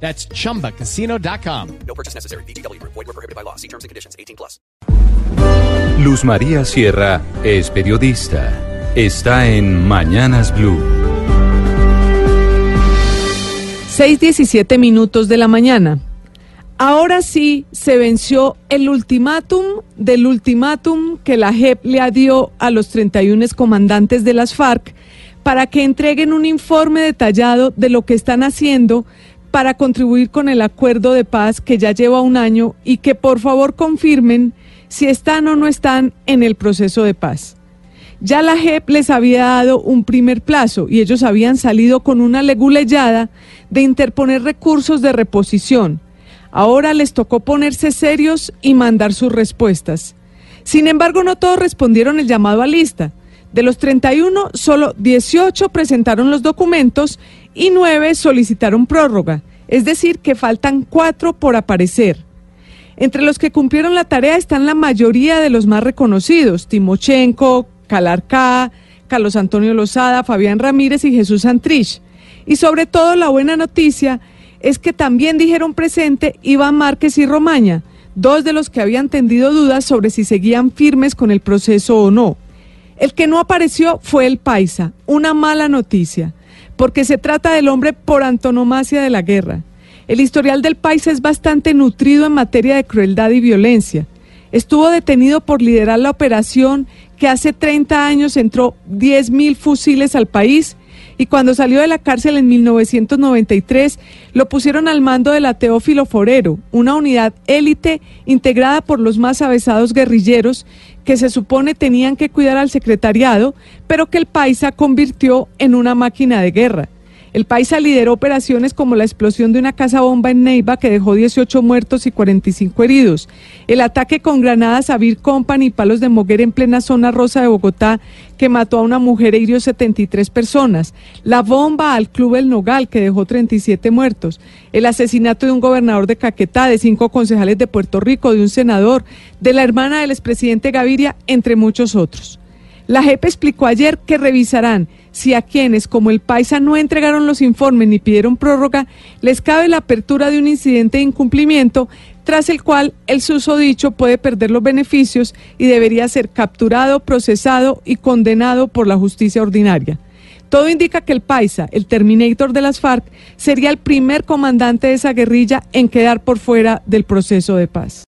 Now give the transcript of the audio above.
That's chumbacasino.com. No purchase necessary. BGW. Void were prohibited by law. See terms and conditions. 18 plus. Luz María Sierra es periodista. Está en Mañanas Blue. 6:17 minutos de la mañana. Ahora sí se venció el ultimátum del ultimátum que la JEP le dio a los 31 comandantes de las FARC para que entreguen un informe detallado de lo que están haciendo para contribuir con el acuerdo de paz que ya lleva un año y que por favor confirmen si están o no están en el proceso de paz. Ya la JEP les había dado un primer plazo y ellos habían salido con una leguleyada de interponer recursos de reposición. Ahora les tocó ponerse serios y mandar sus respuestas. Sin embargo, no todos respondieron el llamado a lista. De los 31, solo 18 presentaron los documentos y 9 solicitaron prórroga, es decir, que faltan 4 por aparecer. Entre los que cumplieron la tarea están la mayoría de los más reconocidos, Timochenko, Calarcá, Carlos Antonio Lozada, Fabián Ramírez y Jesús Santrich. Y sobre todo la buena noticia es que también dijeron presente Iván Márquez y Romaña, dos de los que habían tendido dudas sobre si seguían firmes con el proceso o no. El que no apareció fue el Paisa, una mala noticia, porque se trata del hombre por antonomasia de la guerra. El historial del Paisa es bastante nutrido en materia de crueldad y violencia. Estuvo detenido por liderar la operación que hace 30 años entró 10.000 fusiles al país y cuando salió de la cárcel en 1993 lo pusieron al mando de la Teófilo Forero, una unidad élite integrada por los más avesados guerrilleros que se supone tenían que cuidar al secretariado, pero que el Paisa convirtió en una máquina de guerra. El Paisa lideró operaciones como la explosión de una casa bomba en Neiva que dejó 18 muertos y 45 heridos, el ataque con granadas a Beer Company y palos de moguer en plena zona rosa de Bogotá que mató a una mujer e hirió 73 personas, la bomba al Club El Nogal que dejó 37 muertos, el asesinato de un gobernador de Caquetá, de cinco concejales de Puerto Rico, de un senador, de la hermana del expresidente Gaviria, entre muchos otros. La JEP explicó ayer que revisarán si a quienes, como el Paisa, no entregaron los informes ni pidieron prórroga, les cabe la apertura de un incidente de incumplimiento, tras el cual el susodicho puede perder los beneficios y debería ser capturado, procesado y condenado por la justicia ordinaria. Todo indica que el Paisa, el Terminator de las FARC, sería el primer comandante de esa guerrilla en quedar por fuera del proceso de paz.